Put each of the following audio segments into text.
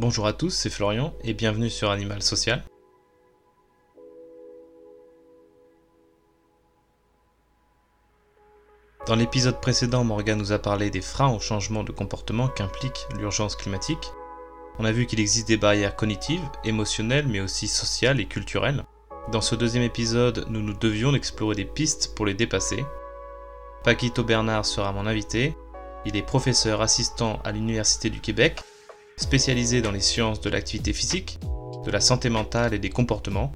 Bonjour à tous, c'est Florian et bienvenue sur Animal Social. Dans l'épisode précédent, Morgan nous a parlé des freins au changement de comportement qu'implique l'urgence climatique. On a vu qu'il existe des barrières cognitives, émotionnelles, mais aussi sociales et culturelles. Dans ce deuxième épisode, nous nous devions d'explorer des pistes pour les dépasser. Paquito Bernard sera mon invité. Il est professeur assistant à l'Université du Québec, spécialisé dans les sciences de l'activité physique, de la santé mentale et des comportements.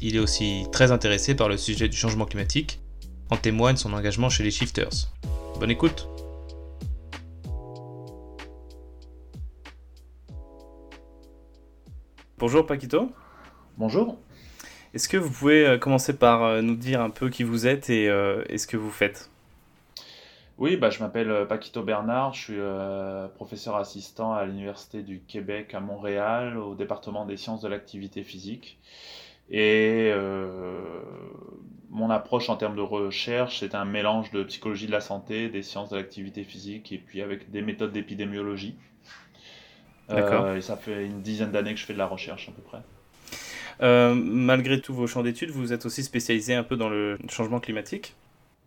Il est aussi très intéressé par le sujet du changement climatique en témoigne son engagement chez les Shifters. Bonne écoute Bonjour Paquito. Bonjour. Est-ce que vous pouvez euh, commencer par euh, nous dire un peu qui vous êtes et, euh, ce que vous faites? Oui, bah, je m'appelle Paquito Bernard, je suis professeur assistant à l'Université du Québec à Montréal, au département des sciences de l'activité physique. Et mon approche en termes de recherche, c'est un mélange de psychologie de la santé, des sciences de l'activité physique et puis avec des méthodes d'épidémiologie. Euh, et ça fait une dizaine d'années que je fais de la recherche à peu près. Euh, malgré tous vos champs d'études, vous êtes aussi spécialisé un peu dans le changement climatique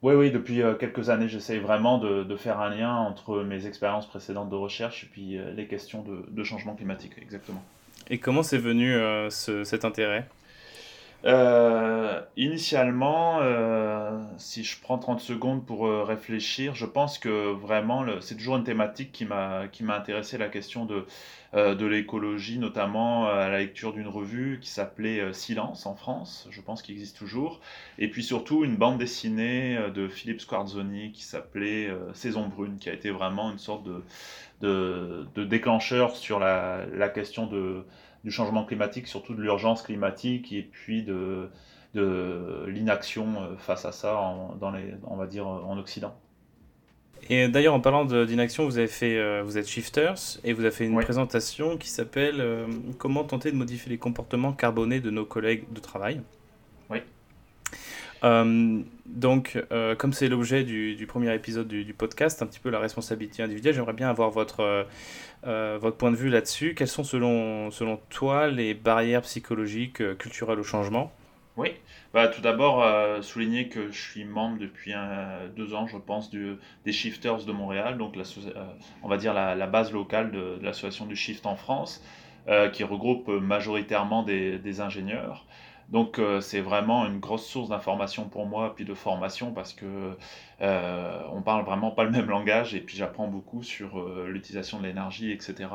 Oui, oui, depuis euh, quelques années, j'essaye vraiment de, faire un lien entre mes expériences précédentes de recherche et puis les questions de, de, changement climatique, exactement. Et comment c'est venu cet intérêt? Euh, initialement, euh, si je prends 30 secondes pour euh, réfléchir, je pense que vraiment, c'est toujours une thématique qui m'a intéressé, la question de, de l'écologie, notamment à la lecture d'une revue qui s'appelait Silence en France, je pense qu'il existe toujours, et puis surtout une bande dessinée de Philippe Squarzoni qui s'appelait Saison brune, qui a été vraiment une sorte de, de, de déclencheur sur la, la question de du changement climatique, surtout de l'urgence climatique et puis de, de l'inaction euh, face à ça, en, dans les, on va dire en Occident. Et d'ailleurs, en parlant d'inaction, vous avez fait, euh, vous êtes shifters et vous avez fait une présentation qui s'appelle euh, Comment tenter de modifier les comportements carbonés de nos collègues de travail. Oui. donc, comme c'est l'objet du, premier épisode du, podcast, un petit peu la responsabilité individuelle, j'aimerais bien avoir votre euh, votre point de vue là-dessus. Quelles sont selon, selon toi les barrières psychologiques, euh, culturelles au changement? Oui, bah, tout d'abord euh, souligner que je suis membre depuis deux ans, je pense, des Shifters de Montréal, donc la, on va dire la, base locale de, l'association du Shift en France, qui regroupe majoritairement des ingénieurs. Donc euh, c'est vraiment une grosse source d'information pour moi, puis de formation, parce que euh, on parle vraiment pas le même langage, et puis j'apprends beaucoup sur euh, l'utilisation de l'énergie, etc.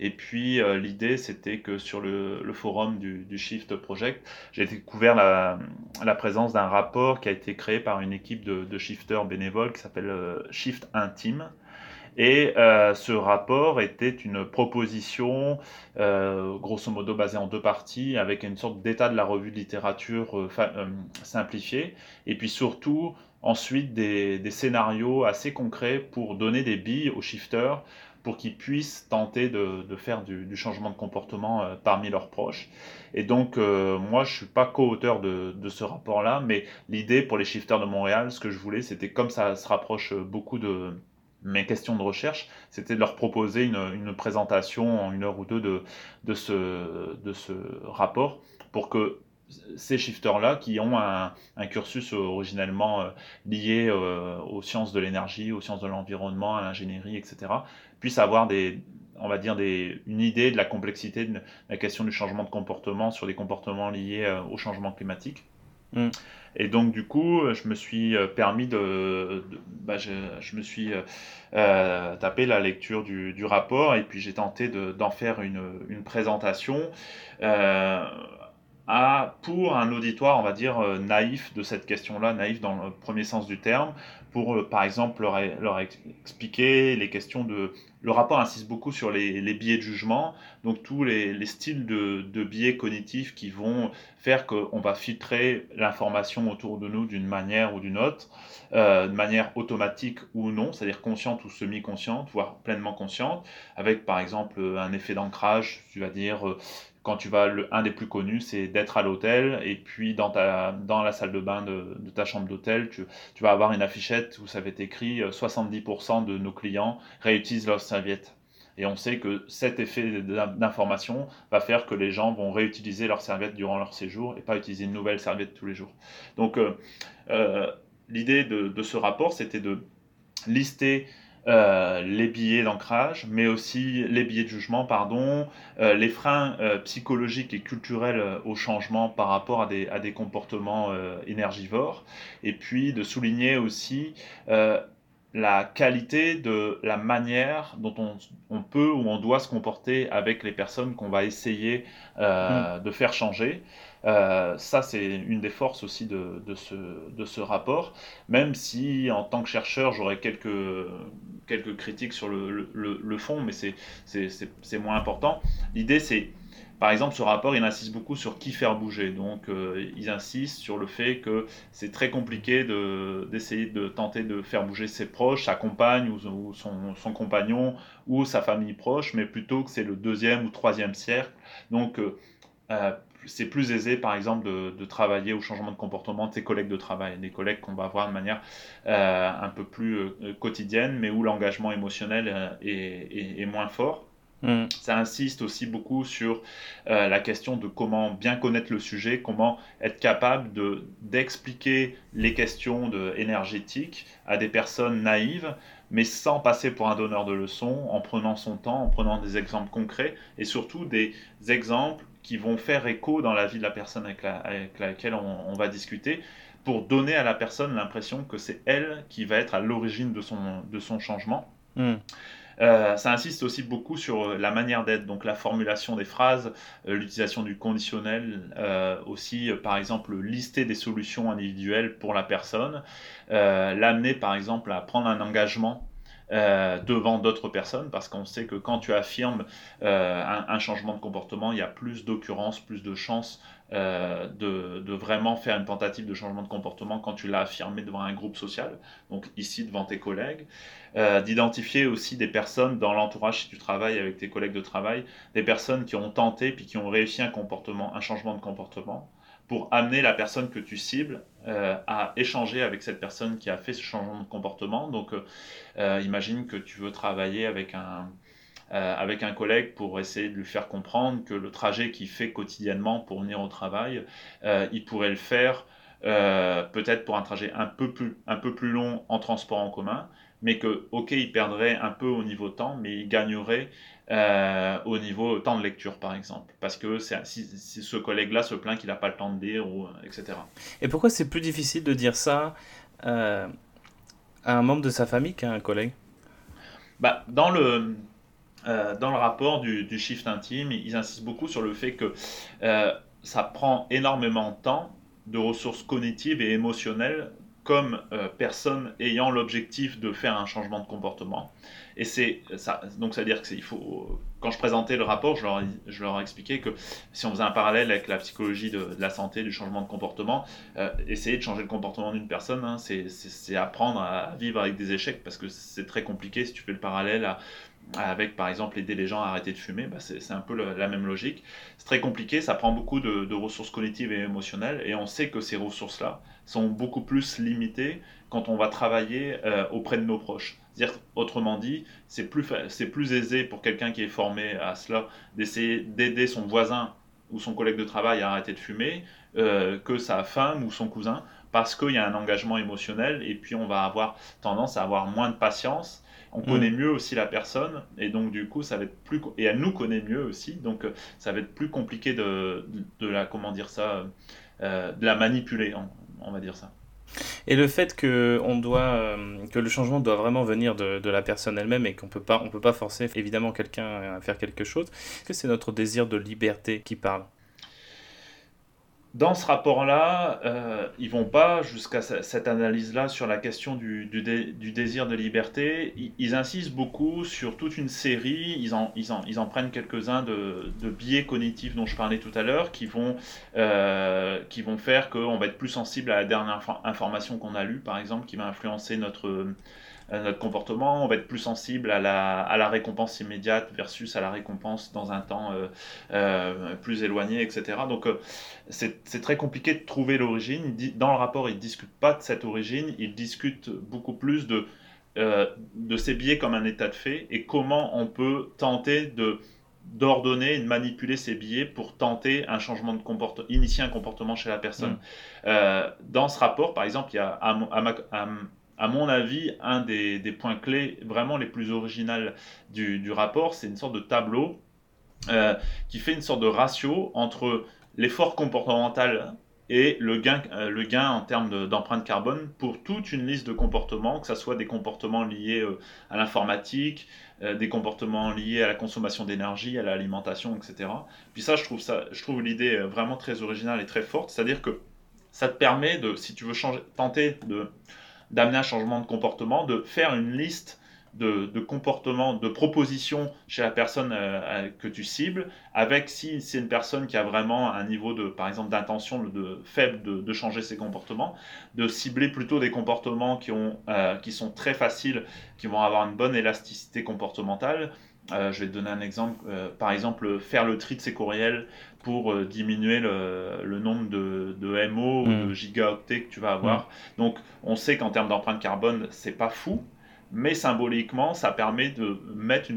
Et puis l'idée, c'était que sur le, forum du, Shift Project, j'ai découvert la, présence d'un rapport qui a été créé par une équipe de, de shifters bénévoles qui s'appelle Shift Intime. Et euh, ce rapport était une proposition, euh, grosso modo basée en deux parties, avec une sorte d'état de la revue de littérature euh, simplifié, et puis surtout ensuite des, des, scénarios assez concrets pour donner des billes aux shifters pour qu'ils puissent tenter de, de faire du, du, changement de comportement parmi leurs proches. Et donc, moi, je suis pas co-auteur de, de, ce rapport-là, mais l'idée pour les shifters de Montréal, ce que je voulais, c'était comme ça se rapproche beaucoup de, mes questions de recherche, c'était de leur proposer une, une, présentation en une heure ou deux de, ce, rapport pour que ces shifters-là, qui ont un, un, cursus originellement euh, lié euh, aux sciences de l'énergie, aux sciences de l'environnement, à l'ingénierie, etc., puissent avoir des, on va dire des, une idée de la complexité de la question du changement de comportement sur des comportements liés euh, au changement climatique. Mm. Et donc, du coup, je me suis euh, permis de. bah, je, me suis euh, euh, tapé la lecture du, rapport et puis j'ai tenté d'en faire une, présentation. À, pour un auditoire, on va dire, naïf de cette question-là, naïf dans le premier sens du terme, pour, par exemple, leur, expliquer les questions de le rapport insiste beaucoup sur les, biais de jugement, donc tous les, les styles de, biais cognitifs qui vont faire qu'on va filtrer l'information autour de nous d'une manière ou d'une autre, euh, de manière automatique ou non, c'est-à-dire consciente ou semi-consciente, voire pleinement consciente, avec par exemple un effet d'ancrage, tu vas dire euh, quand tu vas, le, un des plus connus, c'est d'être à l'hôtel et puis dans, ta, dans la salle de bain de, de ta chambre d'hôtel, tu, tu, vas avoir une affichette où ça va être écrit 70% euh, de nos clients réutilisent leurs serviettes. Et on sait que cet effet d'information va faire que les gens vont réutiliser leur serviette durant leur séjour et pas utiliser une nouvelle serviette tous les jours. Donc euh, euh, l'idée de, ce rapport, c'était de lister euh, les billets d'ancrage, mais aussi les billets de jugement, pardon, les freins psychologiques et culturels au changement par rapport à des, à des comportements énergivores, et puis de souligner aussi la qualité de la manière dont on, peut ou on doit se comporter avec les personnes qu'on va essayer euh, mm. de faire changer. Euh, ça, c'est une des forces aussi de, ce, de ce rapport, même si en tant que chercheur, j'aurais quelques, quelques critiques sur le, le, le fond, mais c'est moins important. L'idée, c'est par exemple, ce rapport, il insiste beaucoup sur qui faire bouger. Donc, euh, ils insistent sur le fait que c'est très compliqué d'essayer de, tenter de faire bouger ses proches, sa compagne ou, son, compagnon ou sa famille proche, mais plutôt que c'est le deuxième ou troisième cercle. Donc, euh, euh, c'est plus aisé, par exemple, de, travailler au changement de comportement de ses collègues de travail, des collègues qu'on va voir de manière un peu plus quotidienne, mais où l'engagement émotionnel est moins fort. Mm. Ça insiste aussi beaucoup sur euh, la question de comment bien connaître le sujet, comment être capable de, d'expliquer les questions de, énergétiques à des personnes naïves, mais sans passer pour un donneur de leçons, en prenant son temps, en prenant des exemples concrets et surtout des exemples qui vont faire écho dans la vie de la personne avec, laquelle on, va discuter pour donner à la personne l'impression que c'est elle qui va être à l'origine de son, de son changement. Mm. Euh, ça insiste aussi beaucoup sur euh, la manière d'être, donc la formulation des phrases, euh, l'utilisation du conditionnel, aussi par exemple lister des solutions individuelles pour la personne, l'amener par exemple à prendre un engagement devant d'autres personnes, parce qu'on sait que quand tu affirmes un, changement de comportement, il y a plus d'occurrences, plus de chances euh, de, vraiment faire une tentative de changement de comportement quand tu l'as affirmé devant un groupe social, donc ici devant tes collègues, euh, d'identifier aussi des personnes dans l'entourage si tu travailles avec tes collègues de travail, des personnes qui ont tenté puis qui ont réussi un comportement, un changement de comportement, pour amener la personne que tu cibles euh, à échanger avec cette personne qui a fait ce changement de comportement. Donc, imagine que tu veux travailler avec un, euh, avec un collègue pour essayer de lui faire comprendre que le trajet qu'il fait quotidiennement pour venir au travail, euh, il pourrait le faire euh, peut-être pour un trajet un peu, plus, un peu plus long en transport en commun, mais que, ok, il perdrait un peu au niveau temps, mais il gagnerait au niveau temps de lecture, par exemple. Parce que si, ce collègue-là se plaint qu'il n'a pas le temps de lire, ou, etc. Et pourquoi c'est plus difficile de dire ça à un membre de sa famille qu'à un collègue? Bah, dans le euh, dans le rapport du, shift intime, ils insistent beaucoup sur le fait que euh, ça prend énormément de temps, de ressources cognitives et émotionnelles comme euh, personne ayant l'objectif de faire un changement de comportement. Et c'est ça, donc ça veut dire que il faut. Quand je présentais le rapport, je leur, je leur que si on faisait un parallèle avec la psychologie de, la santé, du changement de comportement, essayer de changer le comportement d'une personne, hein, c'est apprendre à vivre avec des échecs parce que c'est très compliqué si tu fais le parallèle à avec par exemple aider les gens à arrêter de fumer, bah, c'est un peu la même logique. C'est très compliqué, ça prend beaucoup de, ressources cognitives et émotionnelles, et on sait que ces ressources-là sont beaucoup plus limitées quand on va travailler euh, auprès de nos proches. autrement dit, c'est plus, plus aisé pour quelqu'un qui est formé à cela d'essayer d'aider son voisin ou son collègue de travail à arrêter de fumer euh, que sa femme ou son cousin, parce qu'il y a un engagement émotionnel, et puis on va avoir tendance à avoir moins de patience on connaît mm. mieux aussi la personne et donc du coup ça va être plus et elle nous connaît mieux aussi donc euh, ça va être plus compliqué de, de la comment dire ça euh, de la manipuler on, va dire ça et le fait que on doit euh, que le changement doit vraiment venir de, de la personne elle-même et qu'on peut pas on peut pas forcer évidemment quelqu'un à faire quelque chose est-ce que c'est notre désir de liberté qui parle? Dans ce rapport-là, euh, ils vont pas jusqu'à cette analyse-là sur la question du, du, désir de liberté. Ils, insistent beaucoup sur toute une série, ils en, ils en, ils en prennent quelques-uns de, de, biais cognitifs dont je parlais tout à l'heure, qui, vont euh, qui vont faire qu'on va être plus sensible à la dernière information qu'on a lue, par exemple, qui va influencer notre notre comportement, on va être plus sensible à la, à la récompense immédiate versus à la récompense dans un temps euh, euh, plus éloigné, etc. Donc euh, c'est très compliqué de trouver l'origine. Dans le rapport, ils ne discutent pas de cette origine, ils discutent beaucoup plus de de ces billets comme un état de fait et comment on peut tenter de d'ordonner et de manipuler ces billets pour tenter un changement de comportement, initier un comportement chez la personne. Mm. dans ce rapport, par exemple, il y a à, mon avis, un des, points clés vraiment les plus originaux du, du rapport, c'est une sorte de tableau euh, qui fait une sorte de ratio entre l'effort comportemental et le gain, euh, le gain en termes d'empreinte carbone pour toute une liste de comportements, que ce soit des comportements liés euh, à l'informatique, des comportements liés à la consommation d'énergie, à l'alimentation, etc. Puis ça, je trouve, ça, je trouve l'idée vraiment très originale et très forte, c'est-à-dire que ça te permet de, si tu veux changer, tenter de d'amener un changement de comportement, de faire une liste de, comportement, de proposition chez la personne euh, que tu cibles, avec si c'est une personne qui a vraiment un niveau de, par exemple, d'intention de, faible de, changer ses comportements, de cibler plutôt des comportements qui, ont, euh, qui sont très faciles, qui vont avoir une bonne élasticité comportementale. Euh, je vais te donner un exemple. par exemple, faire le tri de ses courriels pour diminuer le, nombre de, de MO ou de gigaoctets que tu vas avoir. Mmh. Donc, on sait qu'en termes d'empreinte carbone, c'est pas fou, mais symboliquement, ça permet de mettre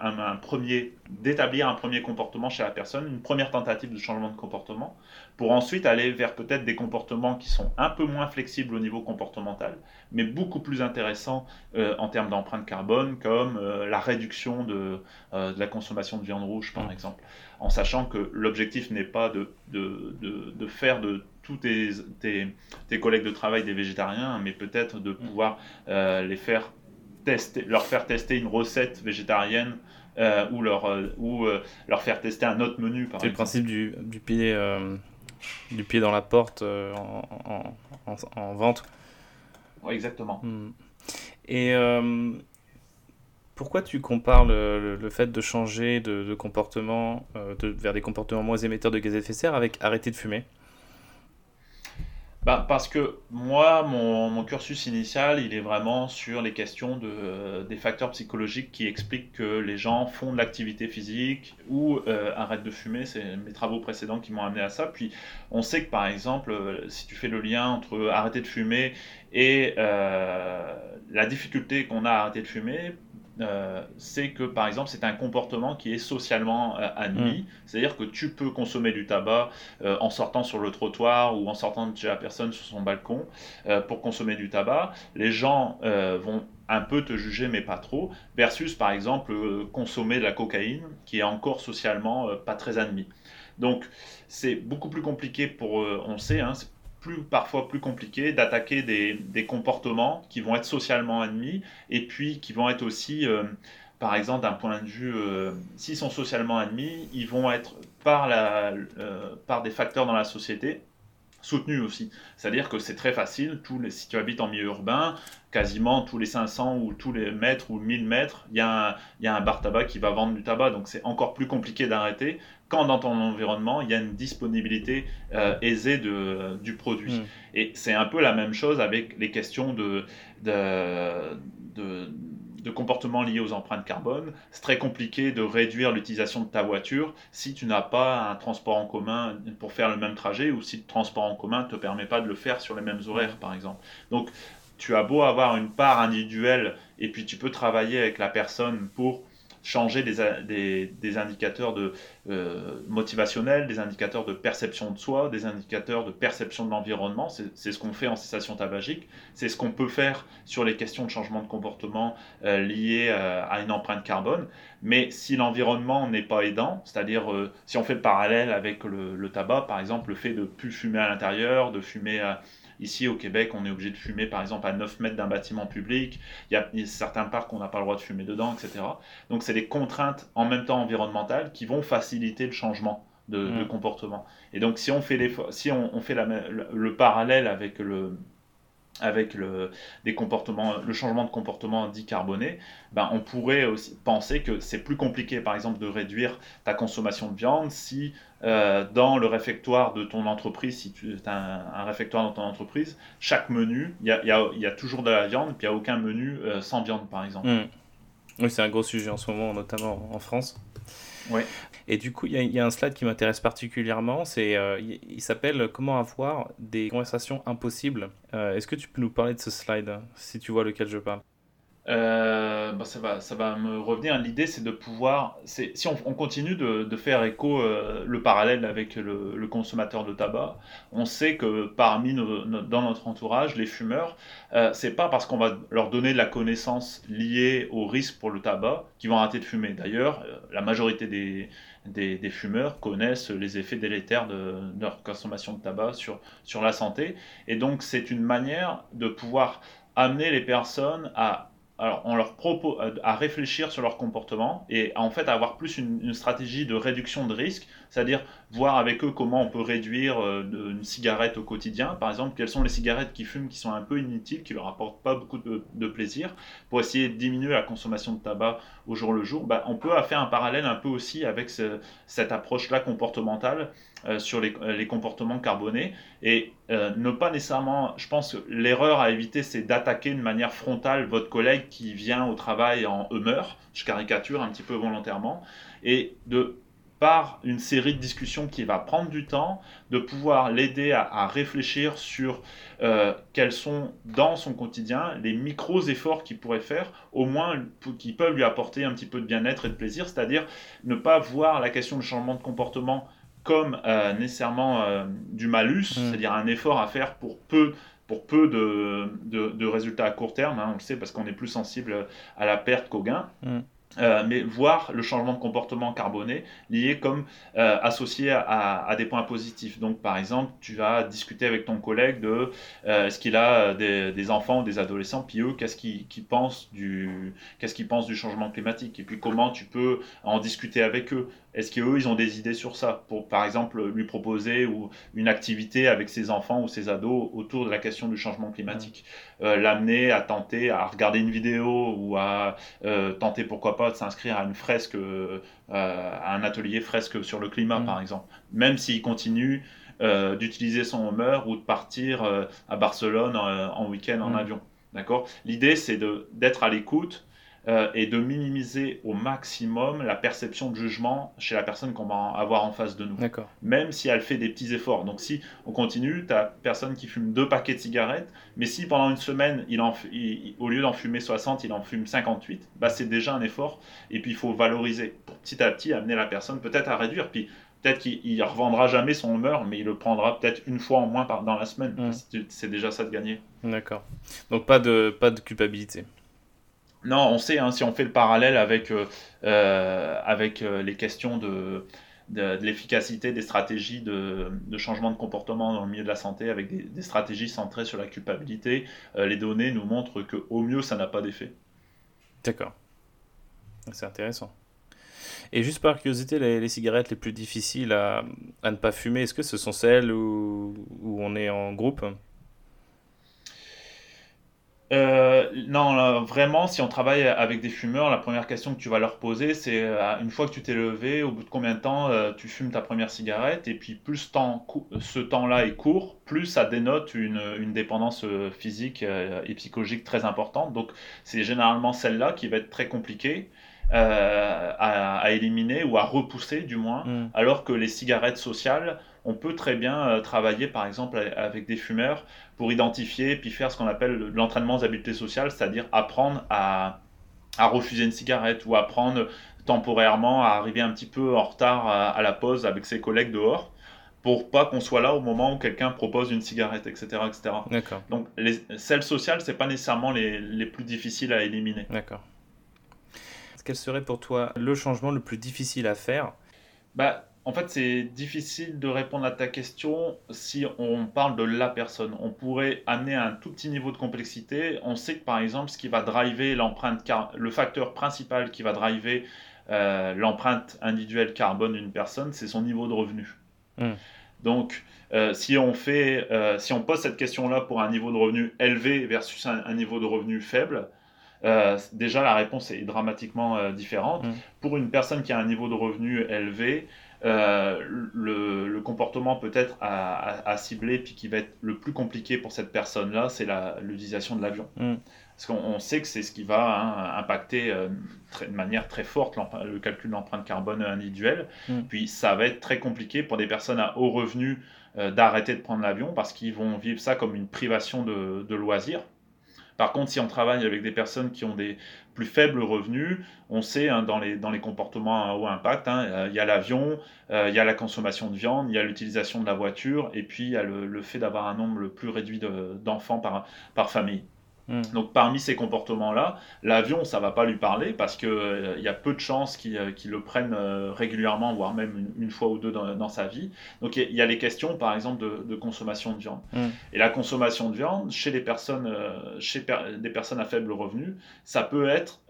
un, premier, d'établir un premier comportement chez la personne, une première tentative de changement de comportement, pour ensuite aller vers peut-être des comportements qui sont un peu moins flexibles au niveau comportemental, mais beaucoup plus intéressants euh, en termes d'empreinte carbone, comme euh, la réduction de, euh, de, la consommation de viande rouge, par mmh. exemple, en sachant que l'objectif n'est pas de, de, de, faire de tous tes, tes, tes, collègues de travail des végétariens, mais peut-être de mmh. pouvoir les faire leur faire tester une recette végétarienne euh, ou, leur, euh, ou euh, leur faire tester un autre menu. C'est le principe du, du pied, du pied dans la porte en, en, vente. exactement. Hmm. Et pourquoi tu compares le, le, fait de changer de, de comportement de, vers des comportements moins émetteurs de gaz à effet de serre avec arrêter de fumer? Bah, parce que moi, mon, cursus initial, il est vraiment sur les questions de, euh, des facteurs psychologiques qui expliquent que les gens font de l'activité physique ou euh, arrêtent de fumer. C'est mes travaux précédents qui m'ont amené à ça. Puis on sait que par exemple, euh, si tu fais le lien entre arrêter de fumer et la difficulté qu'on a à arrêter de fumer, euh, c'est que par exemple c'est un comportement qui est socialement euh, admis, mm. c'est-à-dire que tu peux consommer du tabac euh, en sortant sur le trottoir ou en sortant de chez la personne sur son balcon pour consommer du tabac. Les gens vont un peu te juger mais pas trop, versus par exemple consommer de la cocaïne qui est encore socialement pas très admis. Donc c'est beaucoup plus compliqué pour, on sait, hein, parfois plus compliqué d'attaquer des, comportements qui vont être socialement admis et puis qui vont être aussi, euh, par exemple, d'un point de vue, euh, s'ils sont socialement admis, ils vont être par, la, euh, par des facteurs dans la société soutenus aussi. C'est-à-dire que c'est très facile, tous les, si tu habites en milieu urbain, quasiment tous les 500 ou tous les mètres ou 1000 mètres, il y, y a un bar tabac qui va vendre du tabac. Donc c'est encore plus compliqué d'arrêter quand dans ton environnement, il y a une disponibilité euh, aisée de, du produit. Mm. Et c'est un peu la même chose avec les questions de, de, de, de comportements liés aux empreintes carbone. C'est très compliqué de réduire l'utilisation de ta voiture si tu n'as pas un transport en commun pour faire le même trajet ou si le transport en commun ne te permet pas de le faire sur les mêmes horaires, par exemple. Donc, tu as beau avoir une part individuelle et puis tu peux travailler avec la personne pour changer des, des, indicateurs de, euh, motivationnels, des indicateurs de perception de soi, des indicateurs de perception de l'environnement. C'est ce qu'on fait en cessation tabagique. C'est ce qu'on peut faire sur les questions de changement de comportement euh, liées euh, à une empreinte carbone. Mais si l'environnement n'est pas aidant, c'est-à-dire si on fait le parallèle avec le, le, tabac, par exemple, le fait de plus fumer à l'intérieur, de fumer Ici, au Québec, on est obligé de fumer, par exemple, à 9 mètres d'un bâtiment public. Il y, a, certains parcs où on n'a pas le droit de fumer dedans, etc. Donc, c'est des contraintes en même temps environnementales qui vont faciliter le changement de, mmh. comportement. Et donc, si on fait, les, si on, fait le parallèle avec le, avec le, changement de comportement décarboné, ben on pourrait aussi penser que c'est plus compliqué, par exemple, de réduire ta consommation de viande si euh, dans le réfectoire de ton entreprise, si tu as un, réfectoire dans ton entreprise, chaque menu, il y a, toujours de la viande, puis il n'y a aucun menu euh, sans viande, par exemple. Mmh. Oui, c'est un gros sujet en ce moment, notamment en France. Et du coup, il y, a un slide qui m'intéresse particulièrement, c'est, euh, il, s'appelle Comment avoir des conversations impossibles. Euh, est-ce que tu peux nous parler de ce slide, si tu vois lequel je parle? Euh, bah, ça, va, ça va me revenir. L'idée, c'est de pouvoir. Si on, on continue de, de, faire écho euh, le parallèle avec le, consommateur de tabac, on sait que parmi nos, dans notre entourage, les fumeurs, euh, c'est pas parce qu'on va leur donner de la connaissance liée au risque pour le tabac qu'ils vont arrêter de fumer. D'ailleurs, euh, la majorité des, des, des, fumeurs connaissent les effets délétères de, de leur consommation de tabac sur, sur la santé. Et donc, c'est une manière de pouvoir amener les personnes à alors on leur propose à réfléchir sur leur comportement et à, en fait avoir plus une, stratégie de réduction de risque, c'est-à-dire voir avec eux comment on peut réduire euh, une cigarette au quotidien, par exemple quelles sont les cigarettes qui fument qui sont un peu inutiles, qui leur apportent pas beaucoup de, plaisir, pour essayer de diminuer la consommation de tabac au jour le jour. Bah, on peut faire un parallèle un peu aussi avec ce, cette approche-là comportementale euh, sur les, les, comportements carbonés. Et euh, ne pas nécessairement, je pense que l'erreur à éviter c'est d'attaquer de manière frontale votre collègue qui vient au travail en humeur, je caricature un petit peu volontairement, et de par une série de discussions qui va prendre du temps, de pouvoir l'aider à, réfléchir sur euh, quels sont dans son quotidien les micros efforts qu'il pourrait faire, au moins qui peuvent lui apporter un petit peu de bien-être et de plaisir, c'est-à-dire ne pas voir la question du changement de comportement comme euh, nécessairement euh, du malus, mmh. c'est-à-dire un effort à faire pour peu pour peu de, de, de résultats à court terme, hein, on le sait parce qu'on est plus sensible à la perte qu'au gain. Mmh. Euh, mais voir le changement de comportement carboné lié comme euh, associé à, à, des points positifs. Donc, par exemple, tu vas discuter avec ton collègue de euh, est-ce qu'il a des, des, enfants ou des adolescents, puis eux, qu'est-ce qu'ils qu pensent du qu'est-ce qu'ils pensent du changement climatique, et puis comment tu peux en discuter avec eux? Est-ce qu'eux, ils ont des idées sur ça? Pour, par exemple, lui proposer ou une activité avec ses enfants ou ses ados autour de la question du changement climatique, euh, l'amener à tenter à regarder une vidéo ou à tenter pourquoi pas de s'inscrire à une fresque, euh, à un atelier fresque sur le climat, mmh. par exemple, même s'il continue euh, d'utiliser son Hummer ou de partir euh, à Barcelone en, en week-end en mmh. avion. D'accord? L'idée, c'est d'être à l'écoute euh, et de minimiser au maximum la perception de jugement chez la personne qu'on va avoir en face de nous. Même si elle fait des petits efforts. Donc si on continue, tu as personne qui fume deux paquets de cigarettes, mais si pendant une semaine, il en, il, au lieu d'en fumer 60, il en fume 58, bah c'est déjà un effort. Et puis il faut valoriser pour petit à petit amener la personne peut-être à réduire. Puis peut-être qu'il ne revendra jamais son humeur, mais il le prendra peut-être une fois en moins par, dans la semaine. Mmh. C'est déjà ça de gagner. D'accord. Donc pas de, pas de culpabilité. Non, on sait, hein, si on fait le parallèle avec, euh, euh, euh, les questions de, l'efficacité des stratégies de, changement de comportement dans le milieu de la santé, avec des, stratégies centrées sur la culpabilité, les données nous montrent qu'au mieux, ça n'a pas d'effet. D'accord. C'est intéressant. Et juste par curiosité, les, cigarettes les plus difficiles à, à ne pas fumer, est-ce que ce sont celles où, où on est en groupe? Euh, non, là, vraiment, si on travaille avec des fumeurs, la première question que tu vas leur poser, c'est euh, une fois que tu t'es levé, au bout de combien de temps euh, tu fumes ta première cigarette, et puis plus temps, ce temps-là est court, plus ça dénote une, une dépendance physique et psychologique très importante. Donc c'est généralement celle-là qui va être très compliquée. À, à, éliminer ou à repousser du moins, mm. alors que les cigarettes sociales, on peut très bien euh, travailler par exemple avec des fumeurs pour identifier puis faire ce qu'on appelle l'entraînement aux habiletés sociales, c'est-à-dire apprendre à, à, refuser une cigarette ou apprendre temporairement à arriver un petit peu en retard à, à la pause avec ses collègues dehors pour pas qu'on soit là au moment où quelqu'un propose une cigarette, etc. etc. Donc les, celles sociales, c'est pas nécessairement les, les plus difficiles à éliminer. D'accord quel serait pour toi le changement le plus difficile à faire? Bah, En fait, c'est difficile de répondre à ta question si on parle de la personne. On pourrait amener un tout petit niveau de complexité. On sait que par exemple, ce qui va driver l'empreinte, car... le facteur principal qui va driver euh, l'empreinte individuelle carbone d'une personne, c'est son niveau de revenu. Mmh. Donc, euh, si, on fait, euh, si on pose cette question-là pour un niveau de revenu élevé versus un, un niveau de revenu faible, euh, déjà la réponse est dramatiquement différente. Mmh. Pour une personne qui a un niveau de revenu élevé, euh, le, le, comportement peut-être à, à, à, cibler, puis qui va être le plus compliqué pour cette personne-là, c'est l'utilisation de l'avion. Mmh. Parce qu'on sait que c'est ce qui va hein, impacter euh, très, de manière très forte le calcul de l'empreinte carbone individuelle. Mmh. Puis ça va être très compliqué pour des personnes à haut revenu euh, d'arrêter de prendre l'avion parce qu'ils vont vivre ça comme une privation de, de loisirs Par contre, si on travaille avec des personnes qui ont des plus faibles revenus, on sait hein, dans, les, dans les comportements à haut impact, hein, euh, il y a l'avion, euh, il y a la consommation de viande, il y a l'utilisation de la voiture, et puis il y a le, fait d'avoir un nombre le plus réduit d'enfants par, par famille. Hmm. Donc parmi ces comportements-là, l'avion, ça va pas lui parler parce qu'il euh, y a peu de chances qu'il euh, le prenne euh, régulièrement, voire même une, fois ou deux dans, sa vie. Donc il y, a les questions, par exemple, de, consommation de viande. Hmm. Et la consommation de viande, chez les personnes, chez des personnes à faible revenu, ça peut être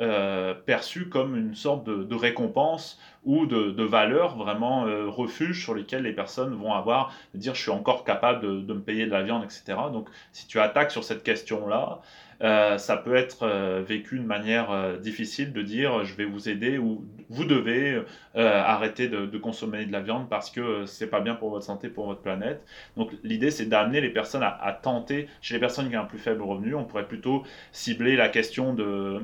perçu comme une sorte de, récompense ou de, valeur, vraiment refuge sur lesquels les personnes vont avoir, dire je suis encore capable de, de me payer de la viande, etc. Donc si tu attaques sur cette question-là, euh, ça peut être euh, vécu de manière euh, difficile de dire je vais vous aider ou vous devez arrêter de, consommer de la viande parce que c'est pas bien pour votre santé, pour votre planète. Donc l'idée c'est d'amener les personnes à, tenter, chez les personnes qui ont un plus faible revenu, on pourrait plutôt cibler la question de,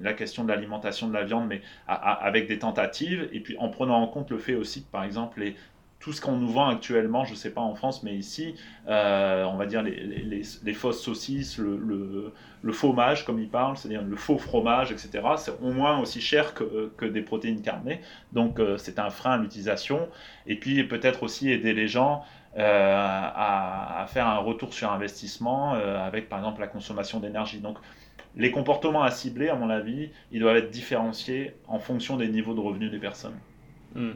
la question de l'alimentation de la viande, mais avec des tentatives, et puis en prenant en compte le fait aussi que par exemple les tout ce qu'on nous vend actuellement, je ne sais pas en France, mais ici, euh, on va dire les, fausses saucisses, le, le, fromage, comme ils parlent, c'est-à-dire le faux fromage, etc., c'est au moins aussi cher que, des protéines carnées. Donc, euh, c'est un frein à l'utilisation. Et puis, peut-être aussi aider les gens euh, à, à, faire un retour sur investissement avec, par exemple, la consommation d'énergie. Donc, les comportements à cibler, à mon avis, ils doivent être différenciés en fonction des niveaux de revenus des personnes. Hmm.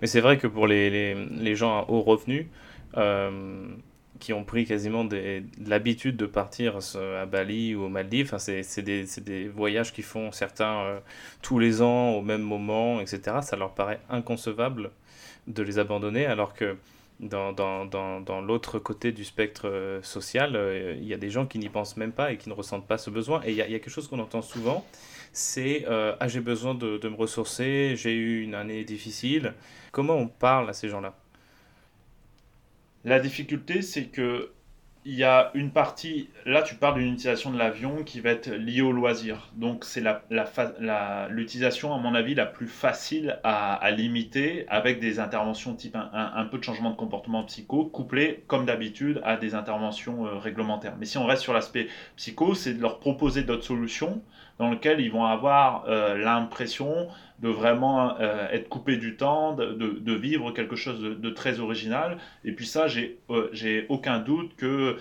Mais c'est vrai que pour les, les, gens à haut revenu, euh, qui ont pris quasiment des, de l'habitude de partir à Bali ou aux Maldives, enfin, c'est des, des, voyages qui font certains euh, tous les ans au même moment, etc. Ça leur paraît inconcevable de les abandonner, alors que dans, dans, dans, dans l'autre côté du spectre euh, social, il y a des gens qui n'y pensent même pas et qui ne ressentent pas ce besoin. Et il y a quelque chose qu'on entend souvent, c'est euh, ah j'ai besoin de, de, me ressourcer, j'ai eu une année difficile. Comment on parle à ces gens-là? La difficulté, c'est que il y a une partie, là tu parles d'une utilisation de l'avion qui va être liée au loisir. Donc c'est l'utilisation, la, à mon avis, la plus facile à, à limiter avec des interventions type un, un, peu de changement de comportement psycho, couplé comme d'habitude à des interventions euh, réglementaires. Mais si on reste sur l'aspect psycho, c'est de leur proposer d'autres solutions dans lequel ils vont avoir euh, l'impression de vraiment euh, être coupés du temps, de, de, vivre quelque chose de, très original. Et puis ça, j'ai euh, aucun doute que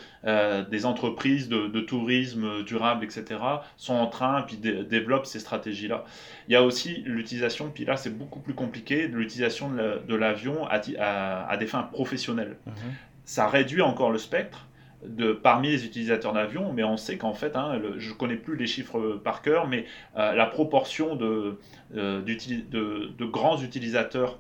des entreprises de, tourisme durable, etc., sont en train, puis développent ces stratégies-là. Il y a aussi l'utilisation, puis là c'est beaucoup plus compliqué, de l'utilisation de l'avion à, à, des fins professionnelles. Mmh ça réduit encore le spectre, de, parmi les utilisateurs d'avion, mais on sait qu'en fait, hein, je ne connais plus les chiffres par cœur, mais euh, la proportion de, euh, de, grands utilisateurs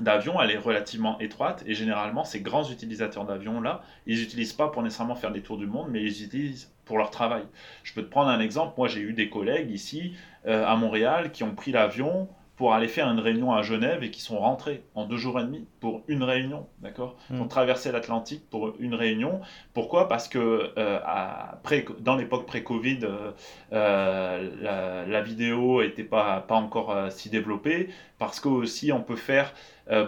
d'avion, elle est relativement étroite, et généralement, ces grands utilisateurs d'avion-là, ils n'utilisent pas pour nécessairement faire des tours du monde, mais ils utilisent pour leur travail. Je peux te prendre un exemple, moi j'ai eu des collègues ici, euh, à Montréal, qui ont pris l'avion pour aller faire une réunion à Genève et qui sont rentrés en deux jours et demi pour une réunion, d'accord Pour hmm. traverser l'Atlantique pour une réunion. Pourquoi? Parce que euh, après, dans l'époque pré-Covid, euh, euh, la, vidéo n'était pas, pas encore si développée, parce qu'aussi on peut faire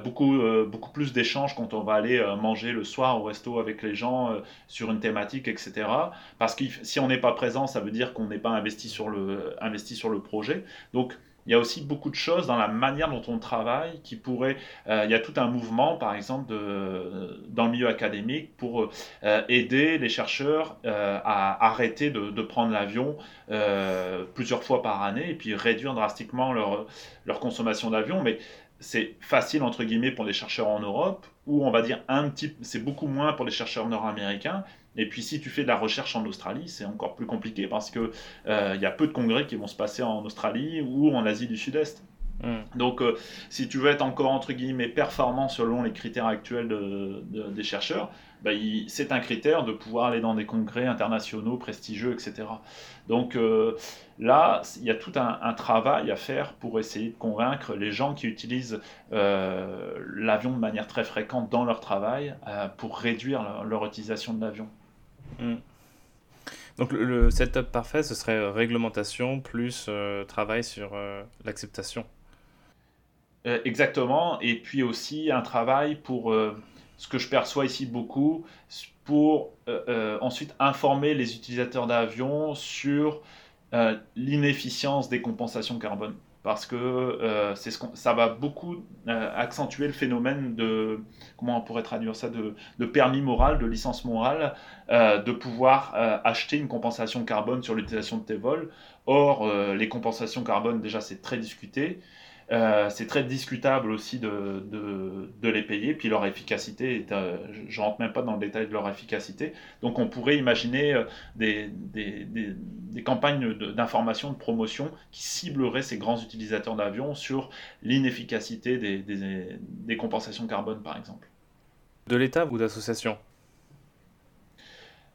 beaucoup, beaucoup plus d'échanges quand on va aller manger le soir au resto avec les gens sur une thématique, etc. Parce que si on n'est pas présent, ça veut dire qu'on n'est pas investi sur, le, investi sur le projet. Donc, il y a aussi beaucoup de choses dans la manière dont on travaille qui pourraient... Euh, il y a tout un mouvement, par exemple, dans le milieu académique pour euh, aider les chercheurs euh, à arrêter de, prendre l'avion plusieurs fois par année et puis réduire drastiquement leur, leur consommation d'avion. Mais c'est facile, entre guillemets, pour les chercheurs en Europe, ou on va dire un petit... C'est beaucoup moins pour les chercheurs nord-américains. Et puis si tu fais de la recherche en Australie, c'est encore plus compliqué parce qu'il euh, y a peu de congrès qui vont se passer en Australie ou en Asie du Sud-Est. Hmm. Donc euh, si tu veux être encore entre guillemets performant selon les critères actuels des chercheurs, bah, c'est un critère de pouvoir aller dans des congrès internationaux prestigieux, etc. Donc euh, là, il y a tout un, travail à faire pour essayer de convaincre les gens qui utilisent l'avion de manière très fréquente dans leur travail pour réduire leur utilisation de l'avion. Mm. Donc le, setup parfait, ce serait réglementation plus euh, travail sur euh, l'acceptation. Euh, exactement, et puis aussi un travail pour ce que je perçois ici beaucoup, pour ensuite informer les utilisateurs d'avions sur l'inefficience des compensations carbone parce que euh, c'est ce ça va beaucoup euh, accentuer le phénomène de, comment on pourrait traduire ça, de, permis moral, de licence morale, euh, de pouvoir acheter une compensation carbone sur l'utilisation de tes vols. Or, les compensations carbone, déjà, c'est très discuté. Euh, c'est très discutable aussi de, de, les payer, puis leur efficacité, euh, je ne rentre même pas dans le détail de leur efficacité. Donc on pourrait imaginer euh, des, des, des, campagnes d'information, de, promotion qui cibleraient ces grands utilisateurs d'avions sur l'inefficacité des, compensations carbone, par exemple. De l'État ou d'associations?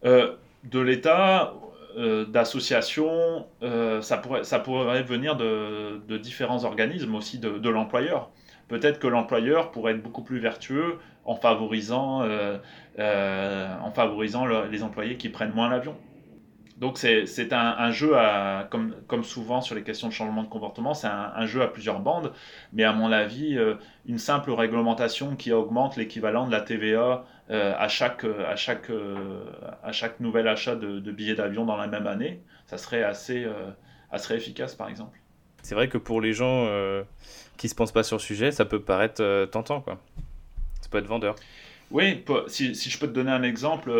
De l'État, euh, d'associations, euh, ça, pourrait, ça pourrait venir de, différents organismes aussi de, l'employeur. Peut-être que l'employeur pourrait être beaucoup plus vertueux en favorisant, euh, en favorisant les employés qui prennent moins l'avion. Donc c'est un, jeu, à, comme, comme souvent sur les questions de changement de comportement, c'est un, jeu à plusieurs bandes, mais à mon avis, une simple réglementation qui augmente l'équivalent de la TVA euh, à, chaque, à, chaque, euh, à chaque nouvel achat de, billets d'avion dans la même année, ça serait assez, euh, assez efficace par exemple. C'est vrai que pour les gens qui ne se pensent pas sur le sujet, ça peut paraître tentant. Quoi. Ça peut être vendeur. Oui, si, je peux te donner un exemple,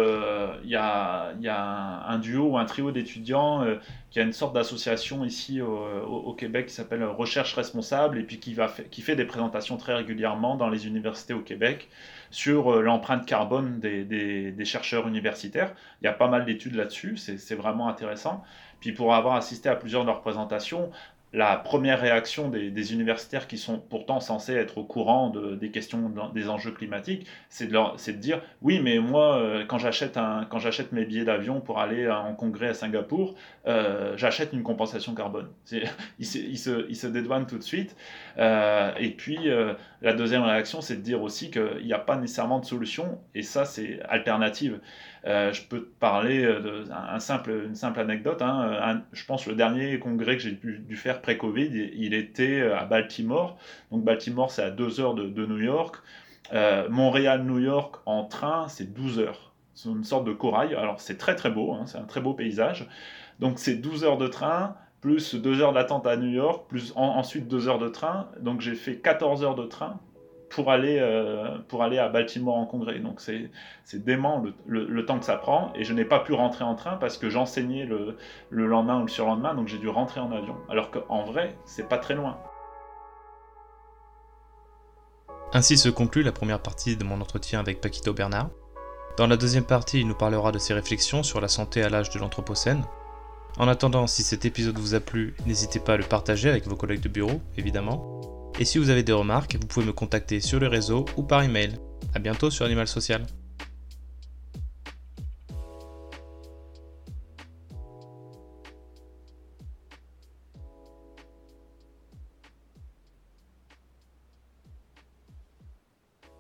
il y, a, un duo ou un trio d'étudiants qui a une sorte d'association ici au, Québec qui s'appelle Recherche Responsable et puis qui fait des présentations très régulièrement dans les universités au Québec sur euh, l'empreinte carbone des, chercheurs universitaires. Il y a pas mal d'études là-dessus, c'est vraiment intéressant. Puis pour avoir assisté à plusieurs de leurs présentations, la première réaction des, universitaires qui sont pourtant censés être au courant des questions des enjeux climatiques, c'est de, de, dire oui, mais moi, euh, quand j'achète mes billets d'avion pour aller en congrès à Singapour, euh, j'achète une compensation carbone. Ils se, se, dédouanent tout de suite. Euh, et puis, la deuxième réaction, c'est de dire aussi qu'il n'y a pas nécessairement de solution, et ça, c'est alternative. Euh, je peux te parler d'une simple, une simple anecdote. Hein. je pense que le dernier congrès que j'ai dû, faire pré-Covid, il, était à Baltimore. Donc Baltimore, c'est à 2 heures de, New York. Euh, Montréal-New York en train, c'est 12 heures. C'est une sorte de corail. Alors c'est très très beau, hein. c'est un très beau paysage. Donc c'est 12 heures de train, plus 2 heures d'attente à New York, plus ensuite 2 heures de train. Donc j'ai fait 14 heures de train pour aller, euh, pour aller à Baltimore en congrès. Donc c'est dément le, le, temps que ça prend. Et je n'ai pas pu rentrer en train parce que j'enseignais le, le, lendemain ou le surlendemain, donc j'ai dû rentrer en avion. Alors qu'en vrai, c'est pas très loin. Ainsi se conclut la première partie de mon entretien avec Paquito Bernard. Dans la deuxième partie, il nous parlera de ses réflexions sur la santé à l'âge de l'Anthropocène. En attendant, si cet épisode vous a plu, n'hésitez pas à le partager avec vos collègues de bureau, évidemment. Et si vous avez des remarques, vous pouvez me contacter sur le réseau ou par email. A bientôt sur Animal Social.